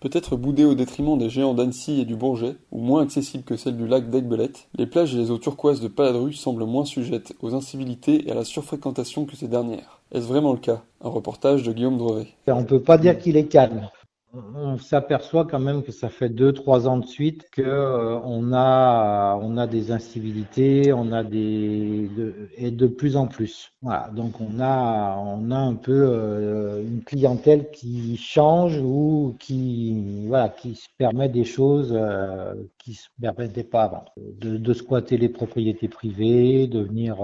Peut-être boudées au détriment des géants d'Annecy et du Bourget, ou moins accessibles que celles du lac d'Aigbelette, les plages et les eaux turquoises de Paladru semblent moins sujettes aux incivilités et à la surfréquentation que ces dernières. Est-ce vraiment le cas? Un reportage de Guillaume Drevet. On peut pas dire qu'il est calme on s'aperçoit quand même que ça fait deux, trois ans de suite que euh, a, des incivilités, on a des, et de plus en plus. Donc on a, on a un peu euh, une clientèle qui change ou qui, voilà, qui se permet des choses euh, qui se permettaient pas avant. De, squatter les propriétés privées, de venir,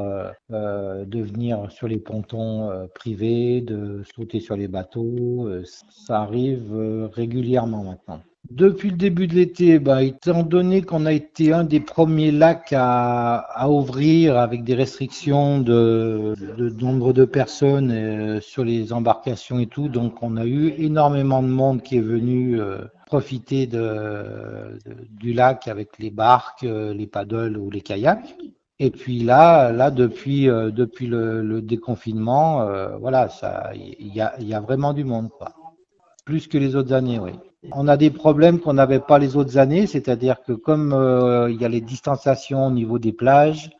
de venir sur les pontons privés, de sauter sur les bateaux. ça arrive régulièrement maintenant. Depuis le début de l'été, bah, étant donné qu'on a été un des premiers lacs à, ouvrir avec des restrictions de, nombre de personnes euh, sur les embarcations et tout, donc on a eu énormément de monde qui est venu euh, profiter de, du lac avec les barques, euh, les paddles ou les kayaks. Et puis là, là depuis depuis le, déconfinement, voilà, ça, il y a, y a vraiment du monde quoi plus que les autres années, oui. On a des problèmes qu'on n'avait pas les autres années, c'est-à-dire que comme euh, il y a les distanciations au niveau des plages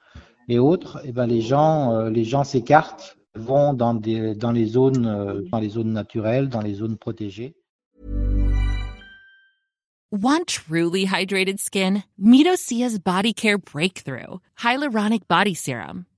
et autres, et eh ben les gens, euh, les gens s'écartent, vont dans des dans les zones euh, dans les zones naturelles, dans les zones protégées. Want truly hydrated skin? Meet Body Care Breakthrough Hyaluronic Body Serum.